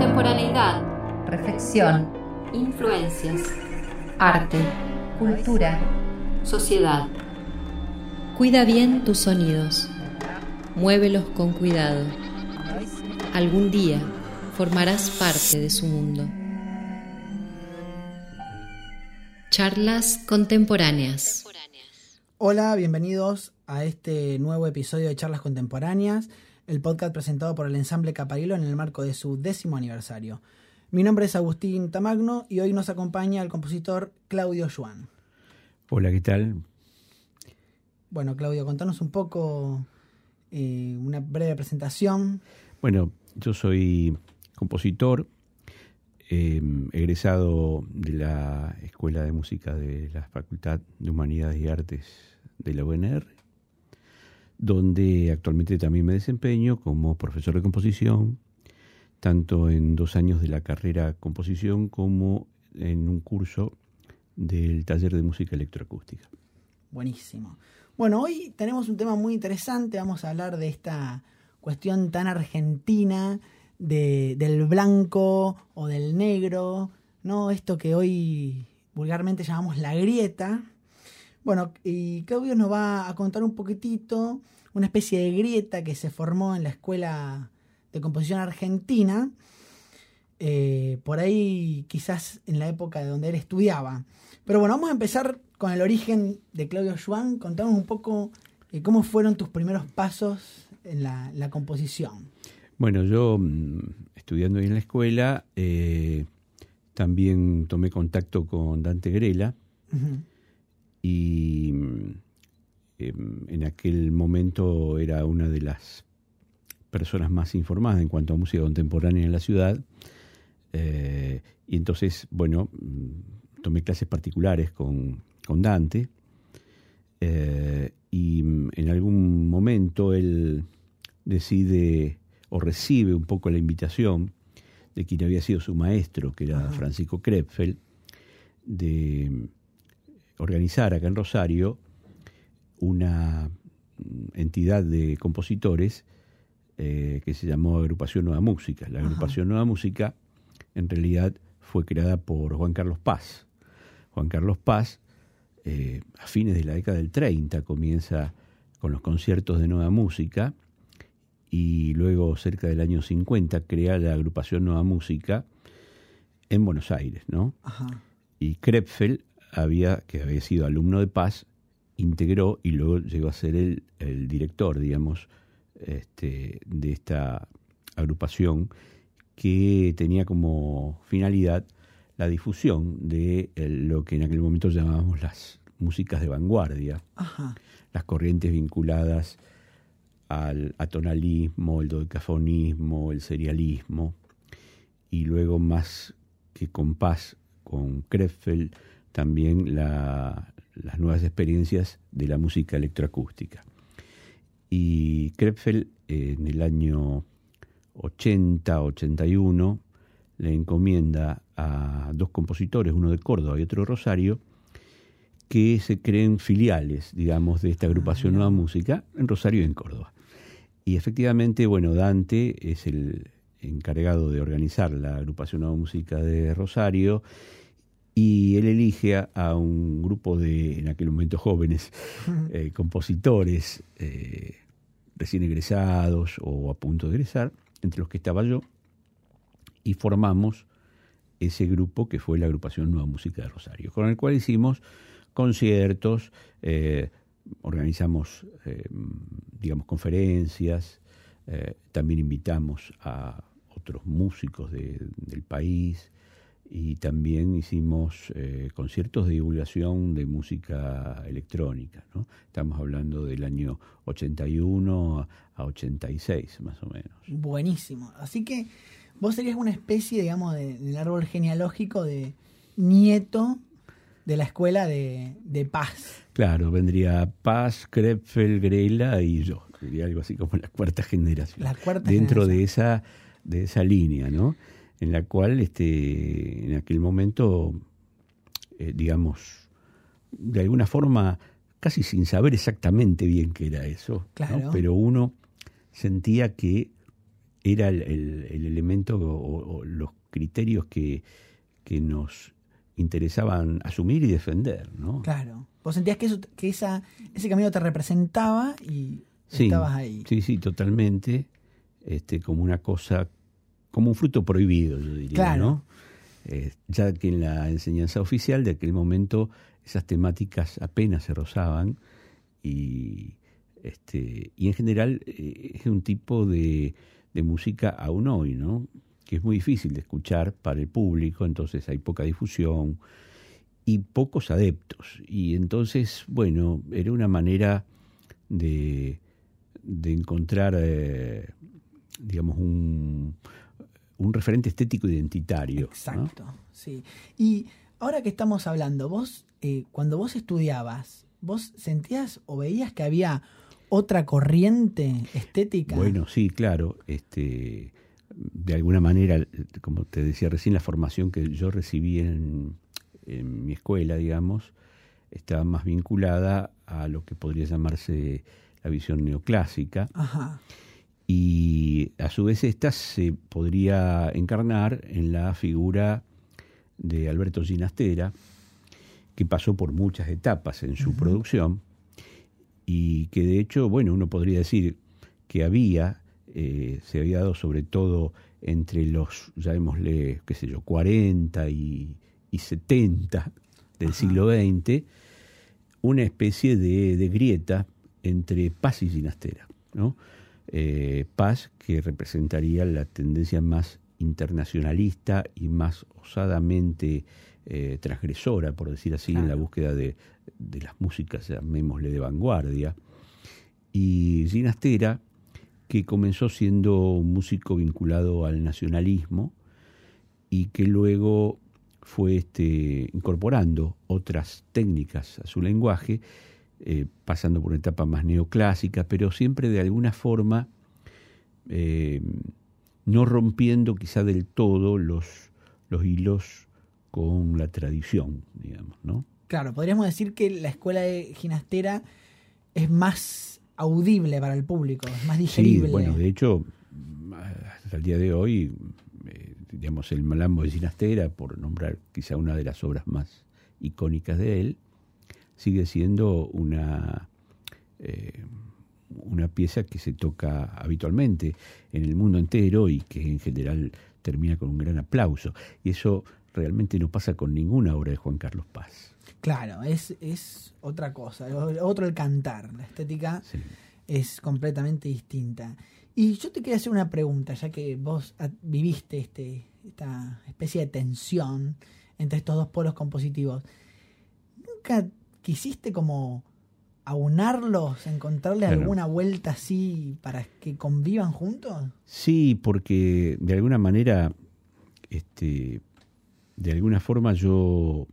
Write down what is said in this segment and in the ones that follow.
Contemporaneidad, reflexión, influencias, arte, cultura, sociedad. Cuida bien tus sonidos. Muévelos con cuidado. Algún día formarás parte de su mundo. Charlas contemporáneas. Hola, bienvenidos a este nuevo episodio de Charlas Contemporáneas, el podcast presentado por el ensamble Caparilo en el marco de su décimo aniversario. Mi nombre es Agustín Tamagno y hoy nos acompaña el compositor Claudio Juan. Hola, ¿qué tal? Bueno, Claudio, contanos un poco, eh, una breve presentación. Bueno, yo soy compositor, eh, egresado de la Escuela de Música de la Facultad de Humanidades y Artes de la UNR, donde actualmente también me desempeño como profesor de composición, tanto en dos años de la carrera composición como en un curso del taller de música electroacústica. Buenísimo. Bueno, hoy tenemos un tema muy interesante, vamos a hablar de esta cuestión tan argentina de, del blanco o del negro, ¿no? Esto que hoy vulgarmente llamamos la grieta. Bueno, y Claudio nos va a contar un poquitito una especie de grieta que se formó en la Escuela de Composición Argentina, eh, por ahí quizás en la época de donde él estudiaba. Pero bueno, vamos a empezar con el origen de Claudio Schwann. Contanos un poco eh, cómo fueron tus primeros pasos en la, la composición. Bueno, yo mm, estudiando ahí en la escuela eh, también tomé contacto con Dante Grela em, en aquel momento era una de las personas más informadas en cuanto a música contemporánea en la ciudad. Eh, y entonces, bueno, mm, tomé clases particulares con, con Dante. Eh, y en algún momento él decide o recibe un poco la invitación de quien había sido su maestro, que era Francisco Krepfel, de organizar acá en Rosario una entidad de compositores eh, que se llamó Agrupación Nueva Música. La Agrupación Nueva Música en realidad fue creada por Juan Carlos Paz. Juan Carlos Paz, eh, a fines de la década del 30, comienza con los conciertos de Nueva Música y luego cerca del año 50 crea la agrupación Nueva Música en Buenos Aires, ¿no? Y Krepfel había, que había sido alumno de Paz, integró y luego llegó a ser el, el director, digamos, este, de esta agrupación que tenía como finalidad la difusión de lo que en aquel momento llamábamos las músicas de vanguardia, las corrientes vinculadas al atonalismo, el dodecafonismo, el serialismo, y luego más que con Paz, con Krefeld, también las nuevas experiencias de la música electroacústica. Y Krefeld en el año 80-81 le encomienda a dos compositores, uno de Córdoba y otro de Rosario, que se creen filiales, digamos, de esta agrupación Nueva Música en Rosario y en Córdoba. Y efectivamente, bueno, Dante es el encargado de organizar la agrupación Nueva Música de Rosario y él elige a, un grupo de, en aquel momento jóvenes, eh, compositores eh, recién egresados o a punto de egresar, entre los que estaba yo, y formamos ese grupo que fue la agrupación Nueva Música de Rosario, con el cual hicimos conciertos, eh, organizamos, digamos, conferencias, también invitamos a otros músicos del país y también hicimos conciertos de divulgación de música electrónica. ¿no? Estamos hablando del año 81 a 86, más o menos. Buenísimo. Así que vos serías una especie, digamos, del árbol genealógico de nieto de la escuela de, Paz. Claro, vendría Paz, Krepfel, Grela y yo. Sería algo así como la cuarta generación. La cuarta Dentro de esa de esa línea, ¿no? En la cual, este, en aquel momento, eh, digamos, de alguna forma, casi sin saber exactamente bien qué era eso, claro. pero uno sentía que era el, el- el elemento o, o los criterios que, que nos interesaban asumir y defender, ¿no? Claro. Vos sentías que, eso, que esa, ese camino te representaba y Sí, estabas ahí. sí, sí, totalmente, este, como una cosa, como un fruto prohibido, yo diría, Claro. ¿no? Eh, ya que en la enseñanza oficial de aquel momento esas temáticas apenas se rozaban y, este, y en general eh, es un tipo de, de música aún hoy, ¿no? Que es muy difícil de escuchar para el público, entonces hay poca difusión y pocos adeptos. Y entonces, bueno, era una manera de, de encontrar, eh, digamos, un, un referente estético identitario. ¿no? Exacto, sí. Y ahora que estamos hablando, vos, eh, cuando vos estudiabas, ¿vos sentías o veías que había otra corriente estética? Bueno, sí, claro. Este, de alguna manera, como te decía recién, la formación que yo recibí en, en mi escuela, digamos, estaba más vinculada a lo que podría llamarse la visión neoclásica. Ajá, y a su vez esta se podría encarnar en la figura de Alberto Ginastera, que pasó por muchas etapas en su producción y que de hecho, bueno, uno podría decir que había, eh, se había dado sobre todo entre los, llamémosle, qué sé yo, 40 y, y 70 del siglo XX, una especie de, de grieta entre Paz y Ginastera, ¿no? Eh, Paz, que representaría la tendencia más internacionalista y más osadamente eh, transgresora, por decir así, en la búsqueda de, de las músicas, llamémosle de vanguardia. Y Ginastera, que comenzó siendo un músico vinculado al nacionalismo y que luego fue este, incorporando otras técnicas a su lenguaje, eh, pasando por una etapa más neoclásica, pero siempre de alguna forma eh, no rompiendo quizá del todo los, los hilos con la tradición, digamos, ¿no? claro, podríamos decir que la escuela de ginastera es más audible para el público, es más digerible. Sí, bueno, de hecho, hasta el día de hoy, eh, digamos, el Malambo de Ginastera, por nombrar quizá una de las obras más icónicas de él, sigue siendo una, eh, una pieza que se toca habitualmente en el mundo entero y que en general termina con un gran aplauso. Y eso realmente no pasa con ninguna obra de Juan Carlos Paz. Claro, es, es otra cosa, otro el cantar, la estética Sí. es completamente distinta. Y yo te quería hacer una pregunta, ya que vos viviste este, esta especie de tensión entre estos dos polos compositivos. ¿Nunca quisiste como aunarlos, encontrarle Claro. alguna vuelta así para que convivan juntos? Sí, porque de alguna manera, este, de alguna forma yo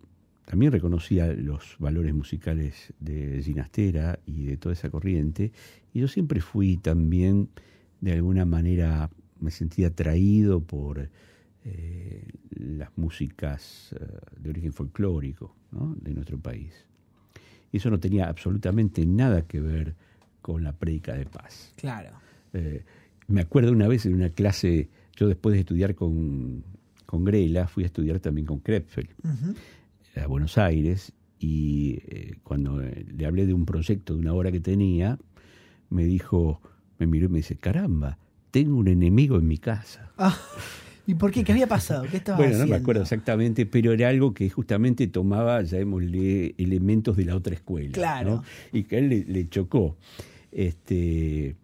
también reconocía los valores musicales de Ginastera y de toda esa corriente, y yo siempre fui también, de alguna manera, me sentía atraído por eh, las músicas eh, de origen folclórico ¿no? de nuestro país. Y eso no tenía absolutamente nada que ver con la prédica de paz. Claro. Eh, me acuerdo una vez en una clase, yo después de estudiar con, con Grela, fui a estudiar también con Krepfel a Buenos Aires y eh, cuando eh, le hablé de un proyecto, de una obra que tenía, me dijo, me miró y me dice, caramba, tengo un enemigo en mi casa. Ah, ¿Y por qué? ¿Qué había pasado? ¿Qué estaba Bueno, no me acuerdo exactamente, pero era algo que justamente tomaba, llamémosle, elementos de la otra escuela. Claro. ¿no? Y que a él le, le chocó. Este,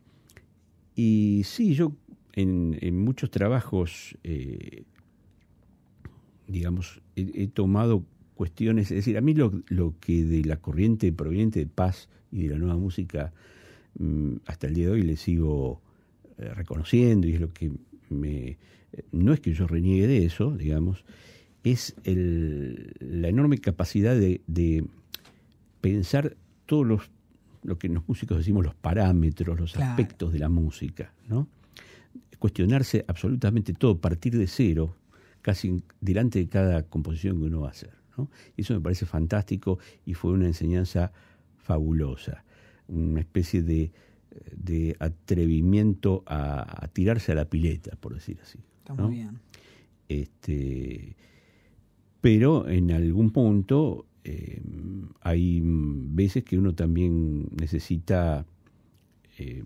y sí, yo en, en muchos trabajos, eh, digamos, he, he tomado cuestiones, es decir, a mí lo, lo que de la corriente proveniente de paz y de la nueva música, mm, hasta el día de hoy le sigo eh, reconociendo y es lo que me... No es que yo reniegue de eso, digamos, es el, la enorme capacidad de, de pensar todos los, lo que los músicos decimos, los parámetros, los Claro. aspectos de la música, ¿no? Cuestionarse absolutamente todo, partir de cero, casi delante de cada composición que uno va a hacer, ¿no? Eso me parece fantástico y fue una enseñanza fabulosa, una especie de, de atrevimiento a, a tirarse a la pileta, por decir así. Está ¿no? muy bien. Este, pero en algún punto eh, hay veces que uno también necesita eh,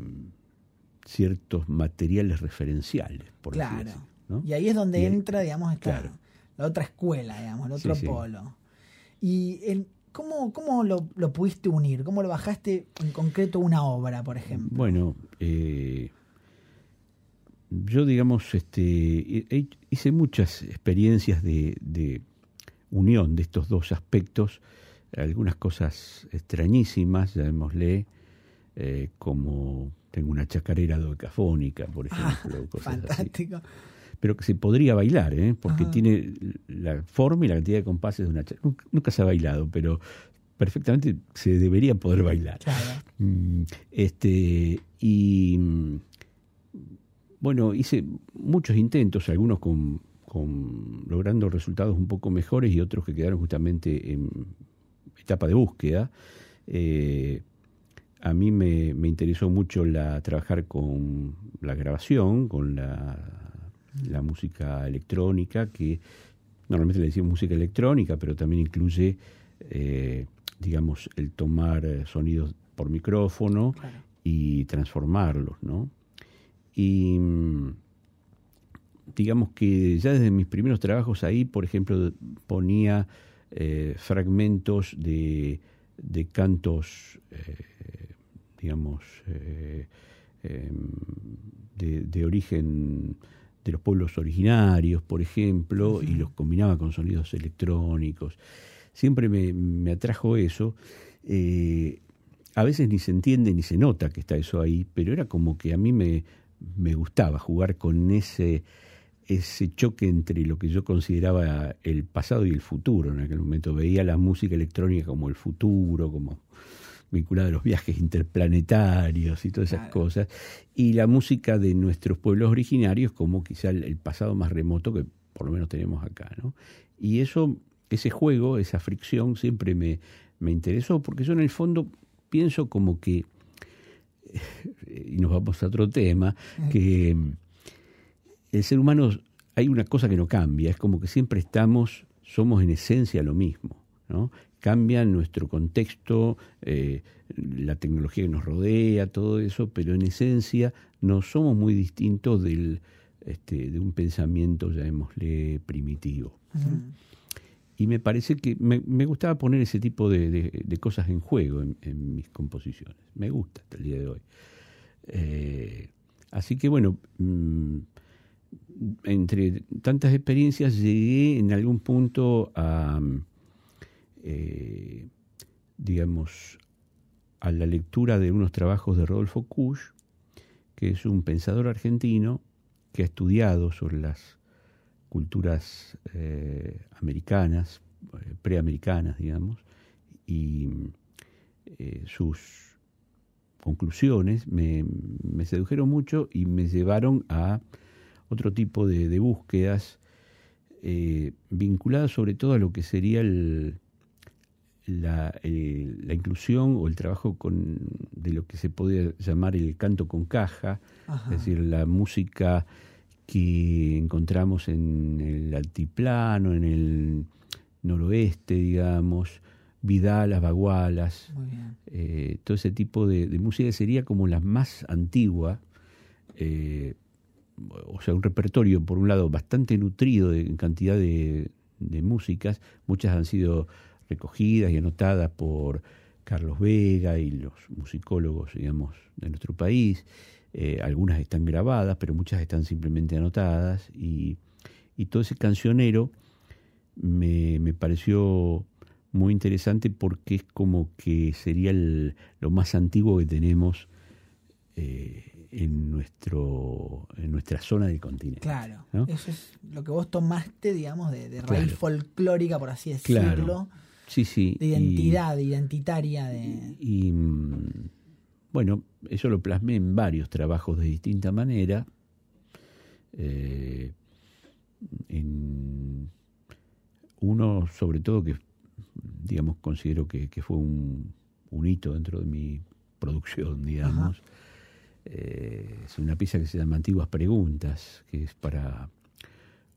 ciertos materiales referenciales, por Claro. decir así. ¿no? Y ahí es donde Y entra, digamos, esta, claro. la otra escuela, digamos, el otro Sí, sí. polo. Y el, ¿cómo, cómo lo, lo pudiste unir? ¿Cómo lo bajaste en concreto una obra, por ejemplo? Bueno, eh, yo digamos, este, hice muchas experiencias de, de unión de estos dos aspectos, algunas cosas extrañísimas, llamémosle, eh, como tengo una chacarera dodecafónica, por Ah, ejemplo, así. fantástico. Pero que se podría bailar, ¿eh? porque Ajá. tiene la forma y la cantidad de compases de una chacarera. Nunca, nunca se ha bailado, pero perfectamente se debería poder bailar. Claro. Mm, Este, y bueno, hice muchos intentos, algunos con, con- logrando resultados un poco mejores y otros que quedaron justamente en etapa de búsqueda. Eh, a mí me, me interesó mucho la, trabajar con la grabación, con la, la música electrónica, que normalmente le decimos música electrónica, pero también incluye, eh, digamos, el tomar sonidos por micrófono Claro. y transformarlos, ¿no? Y mm, digamos que ya desde mis primeros trabajos ahí, por ejemplo, ponía eh, fragmentos de, de cantos, eh, digamos, eh, em, de, de origen de los pueblos originarios, por ejemplo, y los combinaba con sonidos electrónicos. Siempre me, me atrajo eso. A veces ni se entiende ni se nota que está eso ahí, pero era como que a mí me, me gustaba jugar con ese, ese choque entre lo que yo consideraba el pasado y el futuro. En aquel momento veía la música electrónica como el futuro, como vinculada a los viajes interplanetarios y todas esas Claro. cosas, y la música de nuestros pueblos originarios como quizá el, el pasado más remoto que por lo menos tenemos acá, ¿no? Y eso, ese juego, esa fricción siempre me, me interesó, porque yo en el fondo pienso como que, y nos vamos a otro tema, que mm, el ser humano hay una cosa que no cambia, es como que siempre estamos, somos en esencia lo mismo, ¿no? Cambia nuestro contexto, eh, la tecnología que nos rodea, todo eso, pero en esencia no somos muy distintos del, este, de un pensamiento, llamémosle, primitivo. Y me parece que me, me gustaba poner ese tipo de, de- de cosas en juego en, en mis composiciones. Me gusta hasta el día de hoy. Eh, así que bueno, mm, entre tantas experiencias llegué en algún punto a, eh, digamos, a la lectura de unos trabajos de Rodolfo Kusch, que es un pensador argentino que ha estudiado sobre las culturas eh, americanas, preamericanas, digamos, y sus conclusiones me, me sedujeron mucho y me llevaron a otro tipo de, de búsquedas eh, vinculadas sobre todo a lo que sería el, la, el- la inclusión o el trabajo con, de lo que se podría llamar el canto con caja, Ajá. es decir, la música que encontramos en el altiplano, en el noroeste, digamos, vidalas, bagualas, eh, todo ese tipo de, de música sería como la más antigua, eh, o sea, un repertorio, por un lado, bastante nutrido de- en cantidad de, de músicas, muchas han sido recogidas y anotadas por Carlos Vega y los musicólogos, digamos, de nuestro país. Eh, algunas están grabadas, pero muchas están simplemente anotadas. Y, y todo ese cancionero me, me pareció muy interesante porque es como que sería el- lo más antiguo que tenemos eh, en, nuestro, en nuestra zona del continente. Claro. ¿no? Eso es lo que vos tomaste, digamos, de, de raíz Claro. folclórica, por así decirlo. Claro. Sí, sí. De y- identidad, identitaria de. Y, mm, bueno, eso lo plasmé en varios trabajos de distinta manera. Eh, en uno, sobre todo, que digamos considero que, que fue un, un hito dentro de mi producción, digamos, eh, es una pieza que se llama Antiguas Preguntas, que es para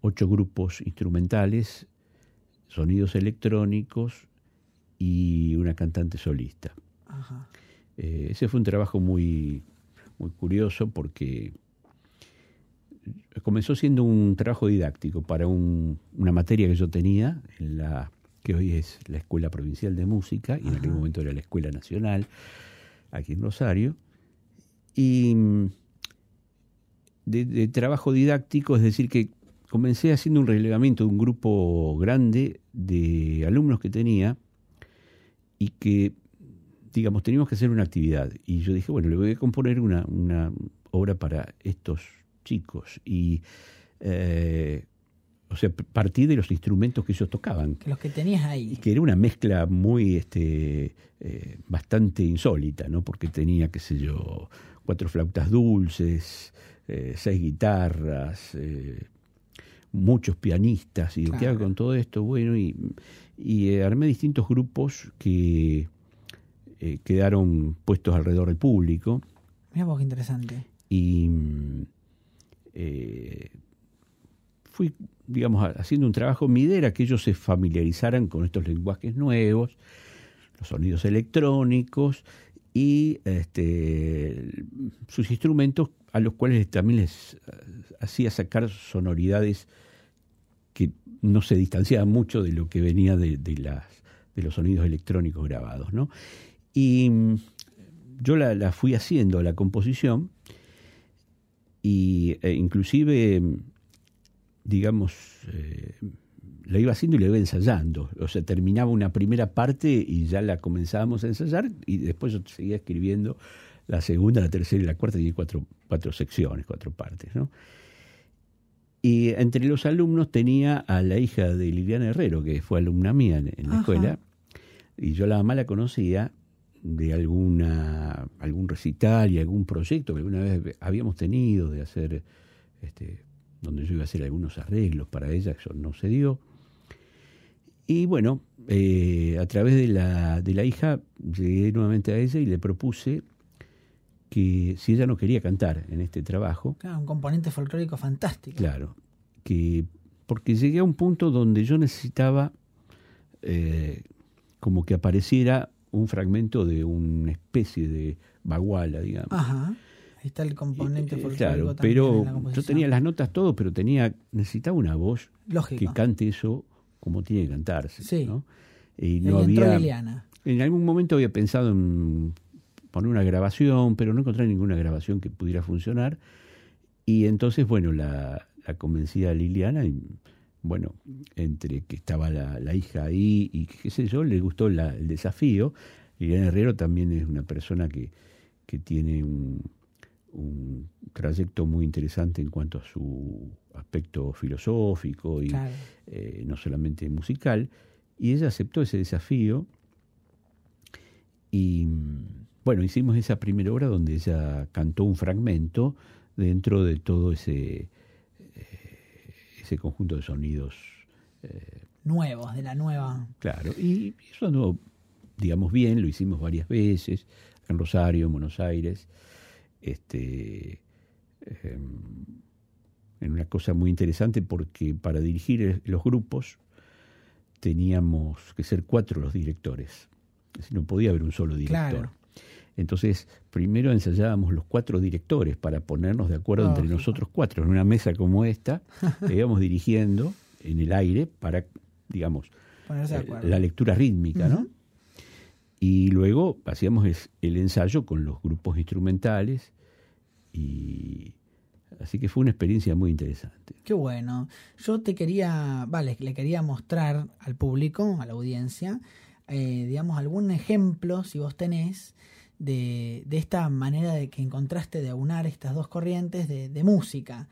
ocho grupos instrumentales, sonidos electrónicos y una cantante solista. Ajá. Eh, ese fue un trabajo muy, muy curioso porque comenzó siendo un trabajo didáctico para un- una materia que yo tenía en la que hoy es la Escuela Provincial de Música y en aquel momento era la Escuela Nacional aquí en Rosario y mm, de, de trabajo didáctico es decir que comencé haciendo un relevamiento de un grupo grande de alumnos que tenía y que digamos teníamos que hacer una actividad. Y yo dije bueno le voy a componer una, una obra para estos chicos y eh, o sea partí de los instrumentos que ellos tocaban los que tenías y ahí. que era una mezcla muy este eh, bastante insólita no porque tenía qué sé yo cuatro flautas dulces eh, seis guitarras eh, muchos pianistas y Claro. hago con todo esto bueno y, y armé distintos grupos que quedaron puestos alrededor del público Mira vos qué interesante. y mm, fui, digamos, ha- haciendo un trabajo. Mi idea era que ellos se familiarizaran con estos lenguajes nuevos, los sonidos electrónicos y este, sus instrumentos a los cuales también les eh, hacía sacar sonoridades que no se distanciaban mucho de lo que venía de, las, de los sonidos electrónicos grabados. ¿no? Y mm, yo la, fui haciendo, la composición, eh, inclusive, digamos, eh, la iba haciendo y la iba ensayando. O sea, terminaba una primera parte y ya la comenzábamos a ensayar y después yo seguía escribiendo la segunda, la tercera y la cuarta, y cuatro, cuatro secciones, cuatro partes, ¿no? Y entre los alumnos tenía a la hija de Liliana Herrero, que fue alumna mía en, en la Ajá. escuela, y yo la mamá la conocía de alguna algún recital y algún proyecto que alguna vez habíamos tenido de hacer este donde yo iba a hacer algunos arreglos para ella, eso no se dio. Y bueno, eh, a través de la, de la hija llegué nuevamente a ella y le propuse que si ella no quería cantar en este trabajo, Claro, un componente folclórico fantástico. Claro, que porque llegué a un punto donde yo necesitaba eh, como que apareciera un fragmento de una especie de baguala, digamos. Ajá. Ahí está el componente Eh, claro, pero yo tenía las notas todo, pero tenía necesitaba una voz Lógico. que cante eso como tiene que cantarse, Sí. ¿no? Y no ahí había en algún momento había pensado en poner una grabación, pero no encontré ninguna grabación que pudiera funcionar. Y entonces, bueno, la, la convencí a Liliana y, bueno, entre que estaba la, la hija ahí y qué sé yo, le gustó la- el desafío. Liliana Herrero también es una persona que, que tiene un, un trayecto muy interesante en cuanto a su aspecto filosófico y Claro. eh, no solamente musical, y ella aceptó ese desafío y mm, bueno, hicimos esa primera obra donde ella cantó un fragmento dentro de todo ese, eh, ese conjunto de sonidos, eh, Nuevos, de la nueva. claro, y eso anduvo, digamos, bien, lo hicimos varias veces, en Rosario, en Buenos Aires, este, em, en una cosa muy interesante porque para dirigir los grupos teníamos que ser cuatro los directores. Es decir, no podía haber un solo director. Claro. Entonces, primero ensayábamos los cuatro directores para ponernos de acuerdo entre nosotros cuatro en una mesa como esta, que íbamos dirigiendo en el aire para, digamos, eh, la lectura rítmica, ¿no? Y luego hacíamos el ensayo con los grupos instrumentales y así que fue una experiencia muy interesante. Qué bueno. Yo te quería, vale, le quería mostrar al público, a la audiencia, eh, digamos, algún ejemplo, si vos tenés, de, de esta manera de que encontraste de aunar estas dos corrientes de, de música.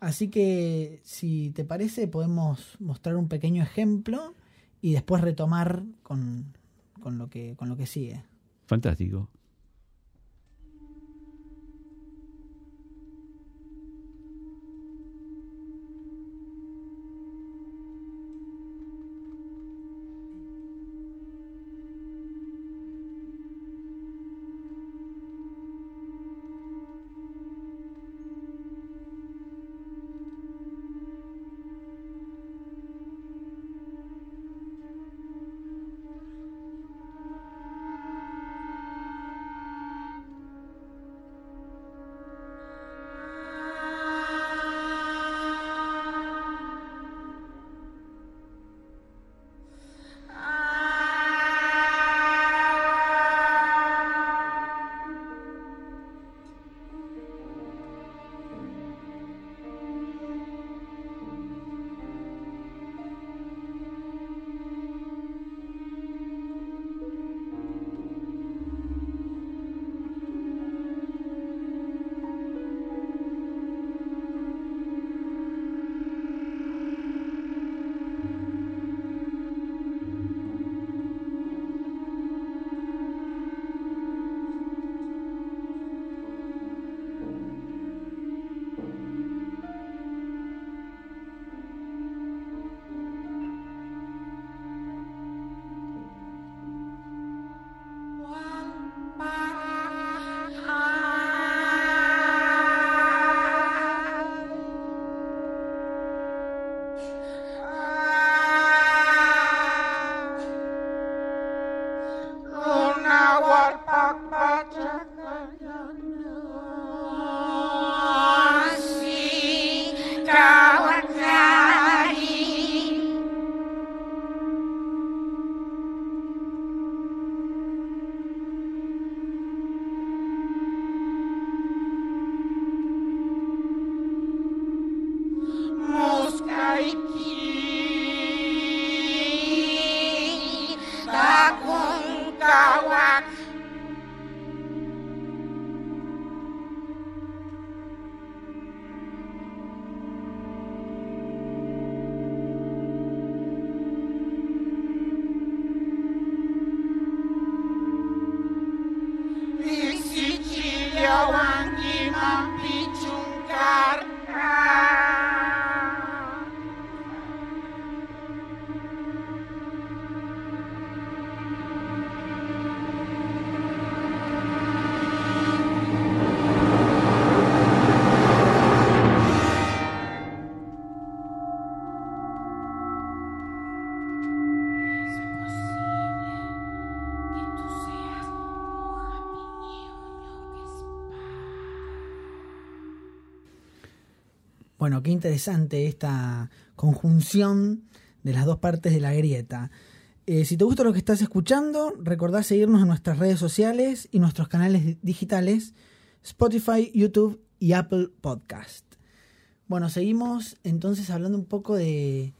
Así que, si te parece, podemos mostrar un pequeño ejemplo y después retomar con, con lo, que, con lo que sigue. Fantástico. Bueno, qué interesante esta conjunción de las dos partes de la grieta. Eh, si te gusta lo que estás escuchando, recordá seguirnos en nuestras redes sociales y nuestros canales digitales, Spotify, YouTube y Apple Podcast. Bueno, seguimos entonces hablando un poco de,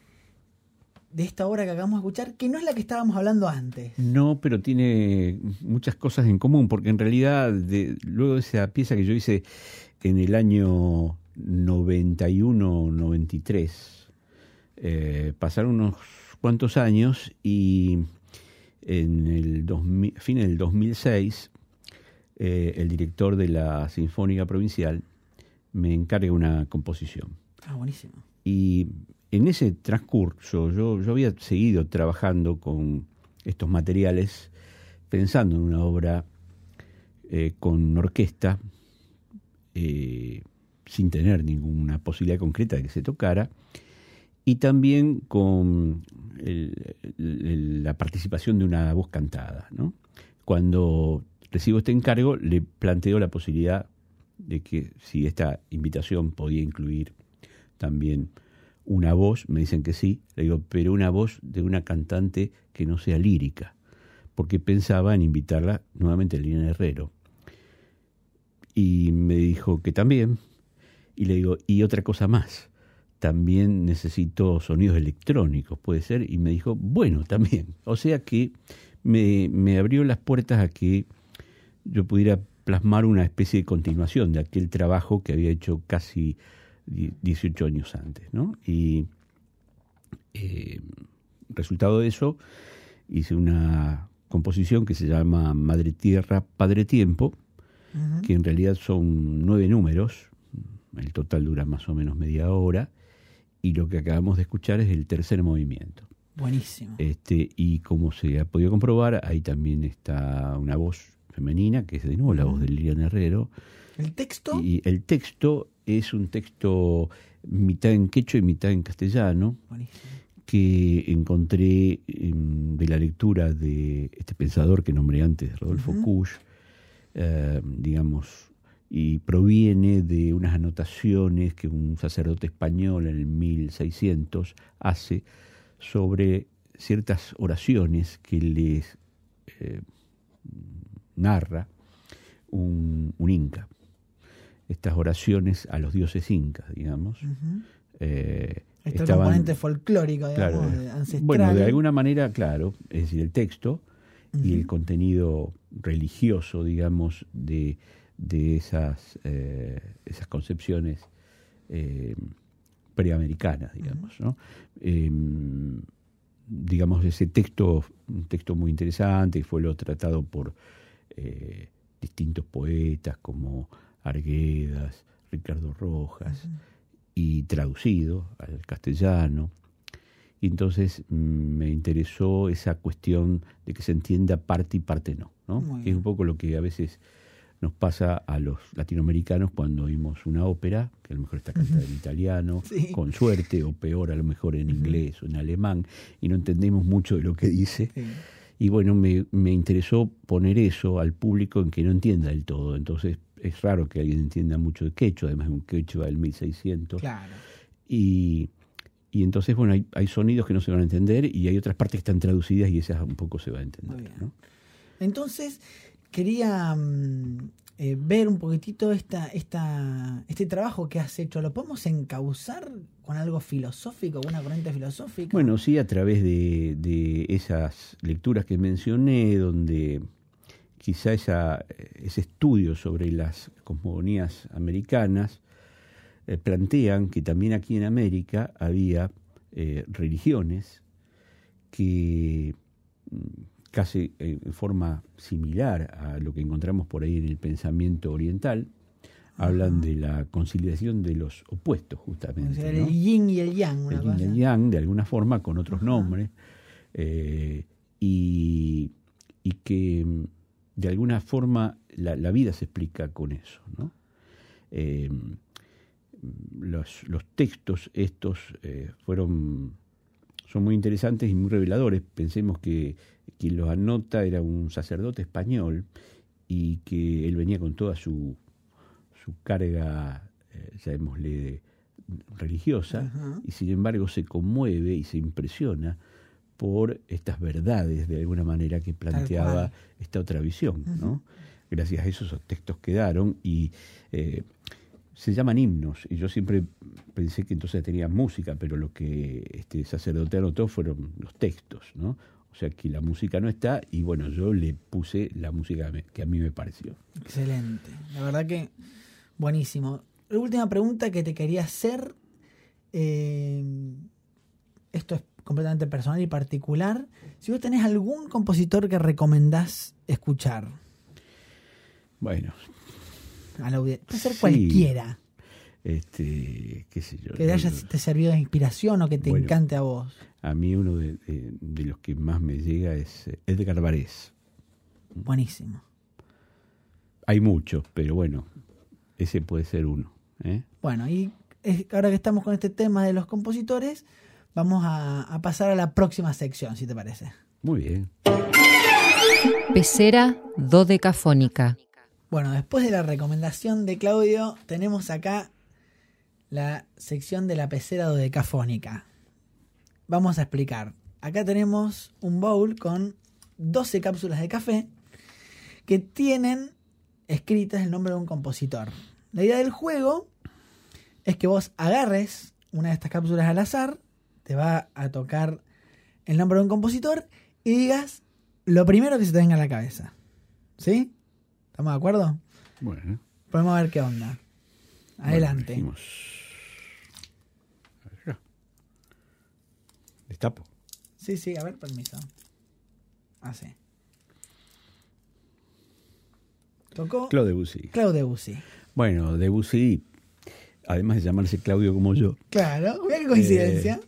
de esta obra que acabamos de escuchar, que no es la que estábamos hablando antes. No, pero tiene muchas cosas en común, porque en realidad, luego de esa pieza que yo hice en el año 91-93, eh, pasaron unos cuantos años y en el 2000, fin del 2006 eh, el director de la Sinfónica Provincial me encarga una composición. Ah, buenísimo. Y en ese transcurso yo, yo había seguido trabajando con estos materiales pensando en una obra eh, con orquesta eh, sin tener ninguna posibilidad concreta de que se tocara y también con la participación de una voz cantada. Cuando recibo este encargo, le planteo la posibilidad de que si esta invitación podía incluir también una voz, me dicen que sí, le digo, pero una voz de una cantante que no sea lírica, porque pensaba en invitarla nuevamente a Lina Herrero. Y me dijo que también, y le digo, y otra cosa más, también necesito sonidos electrónicos, puede ser, y me dijo, bueno, también. O sea que me, me abrió las puertas a que yo pudiera plasmar una especie de continuación de aquel trabajo que había hecho casi 18 años antes. ¿no? Y eh, resultado de eso, hice una composición que se llama Madre Tierra, Padre Tiempo, uh -huh. que en realidad son nueve números, el total dura más o menos media hora, y lo que acabamos de escuchar es el tercer movimiento. Buenísimo. Este, y como se ha podido comprobar, ahí también está una voz femenina, que es de nuevo la voz de Lilian Herrero. ¿El texto? Y el texto es un texto mitad en quechua y mitad en castellano, Buenísimo. que encontré en, de la lectura de este pensador que nombré antes, Rodolfo uh -huh. Kusch, eh, digamos, y proviene de unas anotaciones que un sacerdote español en el 1600 hace sobre ciertas oraciones que les eh, narra un, un, inca. Estas oraciones a los dioses incas, digamos. Uh -huh. eh, este estaban, componente folclórico, digamos, claro, ancestral. Bueno, de alguna manera, claro, es decir, el texto uh -huh. y el contenido religioso, digamos, de, de esas, eh, esas concepciones eh, preamericanas, digamos. Eh, digamos, ese texto, un texto muy interesante, y fue lo tratado por eh, distintos poetas como Arguedas, Ricardo Rojas, uh -huh. y traducido al castellano. Y entonces mm, me interesó esa cuestión de que se entienda parte y parte no, ¿no? Que es un poco lo que a veces nos pasa a los latinoamericanos cuando oímos una ópera, que a lo mejor está cantada en italiano, sí. con suerte, o peor, a lo mejor en inglés o en alemán, y no entendemos mucho de lo que dice. Sí. Y bueno, me, me, interesó poner eso al público en que no entienda del todo. Entonces, es raro que alguien entienda mucho de quechua, además de un quechua del 1600. Claro. Y, y entonces, bueno, hay, hay, sonidos que no se van a entender y hay otras partes que están traducidas y esas un poco se va a entender. ¿no? Entonces, quería mm, eh, ver un poquitito esta, este trabajo que has hecho. ¿Lo podemos encauzar con algo filosófico, con una corriente filosófica? Bueno, sí, a través de, de esas lecturas que mencioné, donde quizá esa, ese estudio sobre las cosmogonías americanas eh, plantean que también aquí en América había eh, religiones que mm, casi en forma similar a lo que encontramos por ahí en el pensamiento oriental, hablan de la conciliación de los opuestos, justamente. O sea, ¿no? el yin y el yang. una el yin y el yang, de alguna forma, con otros Ajá. nombres, eh, y, y que mm, de alguna forma la, la vida se explica con eso. ¿no? Eh, los, los textos estos eh, fueron son muy interesantes y muy reveladores. Pensemos que quien los anota era un sacerdote español y que él venía con toda su, su carga, eh, llamémosle, religiosa, y sin embargo se conmueve y se impresiona por estas verdades de alguna manera que planteaba esta otra visión. ¿no? Gracias a eso esos textos quedaron y eh, se llaman himnos. Y yo siempre pensé que entonces tenía música, pero lo que este sacerdote anotó fueron los textos. ¿no? O sea que la música no está y bueno, yo le puse la música que a mí me pareció. Excelente. La verdad que buenísimo. La última pregunta que te quería hacer. eh, esto es completamente personal y particular. Si vos tenés algún compositor que recomendás escuchar Bueno, a la audiencia, puede ser Sí. cualquiera este, qué sé yo. que te haya te servido de inspiración o que te Bueno. encante a vos. A mí uno de, de- de los que más me llega es eh, Edgar Varés. Buenísimo. Hay muchos, pero bueno, ese puede ser uno. ¿eh? Bueno, y es- ahora que estamos con este tema de los compositores, vamos a, a pasar a la próxima sección, si te parece. Muy bien. Pecera dodecafónica. Bueno, después de la recomendación de Claudio, tenemos acá la sección de la pecera dodecafónica. Vamos a explicar. Acá tenemos un bowl con 12 cápsulas de café que tienen escritas el nombre de un compositor. La idea del juego es que vos agarres una de estas cápsulas al azar, te va a tocar el nombre de un compositor y digas lo primero que se te venga a la cabeza. ¿Sí? ¿Estamos de acuerdo? Bueno. Podemos ver qué onda. Adelante. Bueno, elegimos. A ver, acá. Destapo. sí, sí, a ver, permiso. Así. Tocó Claude Debussy. Claude Debussy. Bueno, Debussy, además de llamarse Claudio como yo, Claro, qué coincidencia.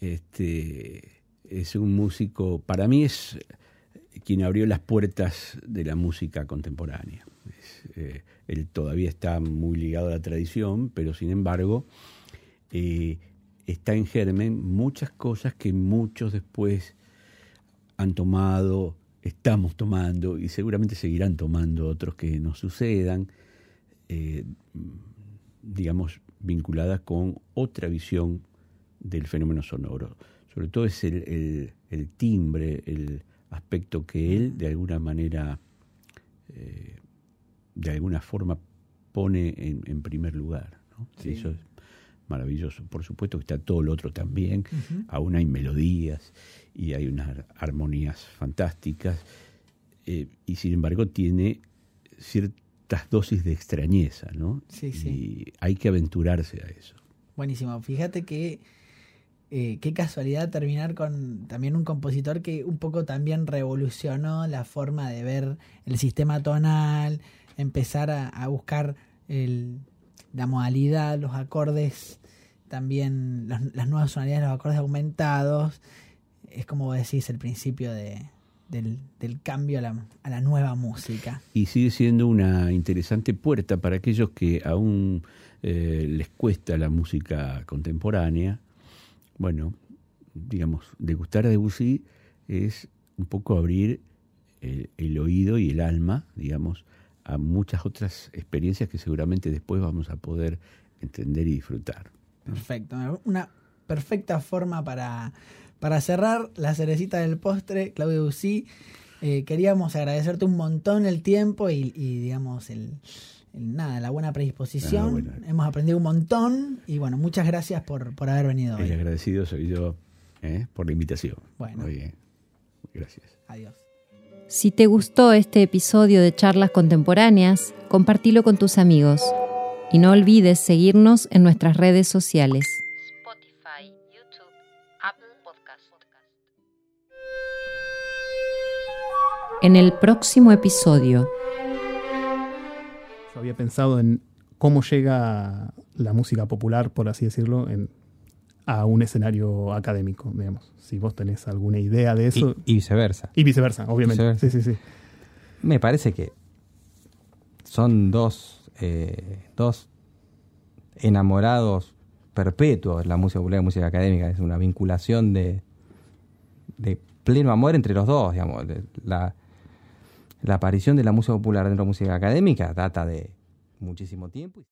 este, es un músico, para mí es quien abrió las puertas de la música contemporánea. Es, eh, él todavía está muy ligado a la tradición, pero sin embargo eh, está en germen muchas cosas que muchos después han tomado, estamos tomando y seguramente seguirán tomando otros que nos sucedan, eh, digamos, vinculadas con otra visión del fenómeno sonoro. Sobre todo es el, el- el timbre, el aspecto que él de alguna manera, eh, de alguna forma pone en, en primer lugar. ¿no? Sí. Eso es maravilloso. Por supuesto que está todo lo otro también. Aún hay melodías y hay unas ar- armonías fantásticas. eh, y sin embargo tiene ciertas dosis de extrañeza, ¿no? Sí, sí. Y hay que aventurarse a eso. Buenísimo. Fíjate que eh, qué casualidad terminar con también un compositor que un poco también revolucionó la forma de ver el sistema tonal, empezar a, a buscar el- la modalidad, los acordes, también las, nuevas sonoridades, los acordes aumentados. Es como vos decís, el principio de, del, cambio a la, a la nueva música. Y sigue siendo una interesante puerta para aquellos que aún eh, les cuesta la música contemporánea. Bueno, digamos, degustar a Debussy es un poco abrir el, el oído y el alma, digamos, a muchas otras experiencias que seguramente después vamos a poder entender y disfrutar. Perfecto. Una perfecta forma para, para cerrar la cerecita del postre, Claudio Debussy. Eh, queríamos agradecerte un montón el tiempo y, y, digamos, el, el- nada, la buena predisposición. Ah, bueno. Hemos aprendido un montón y bueno, muchas gracias por, por haber venido El hoy. agradecido soy yo ¿eh? por la invitación. Bueno. Muy bien. Gracias. Adiós. Si te gustó este episodio de Charlas Contemporáneas, compartilo con tus amigos. Y no olvides seguirnos en nuestras redes sociales. Spotify, YouTube, Apple Podcast. En el próximo episodio, Yo había pensado en cómo llega la música popular, por así decirlo, en- a un escenario académico, digamos. Si vos tenés alguna idea de eso. Y, y viceversa. Y viceversa, obviamente. Viceversa. Sí, sí, sí. Me parece que son dos, eh, dos enamorados perpetuos la música popular y la música académica. Es una vinculación de, de pleno amor entre los dos, digamos. La, la aparición de la música popular dentro de la música académica data de muchísimo tiempo.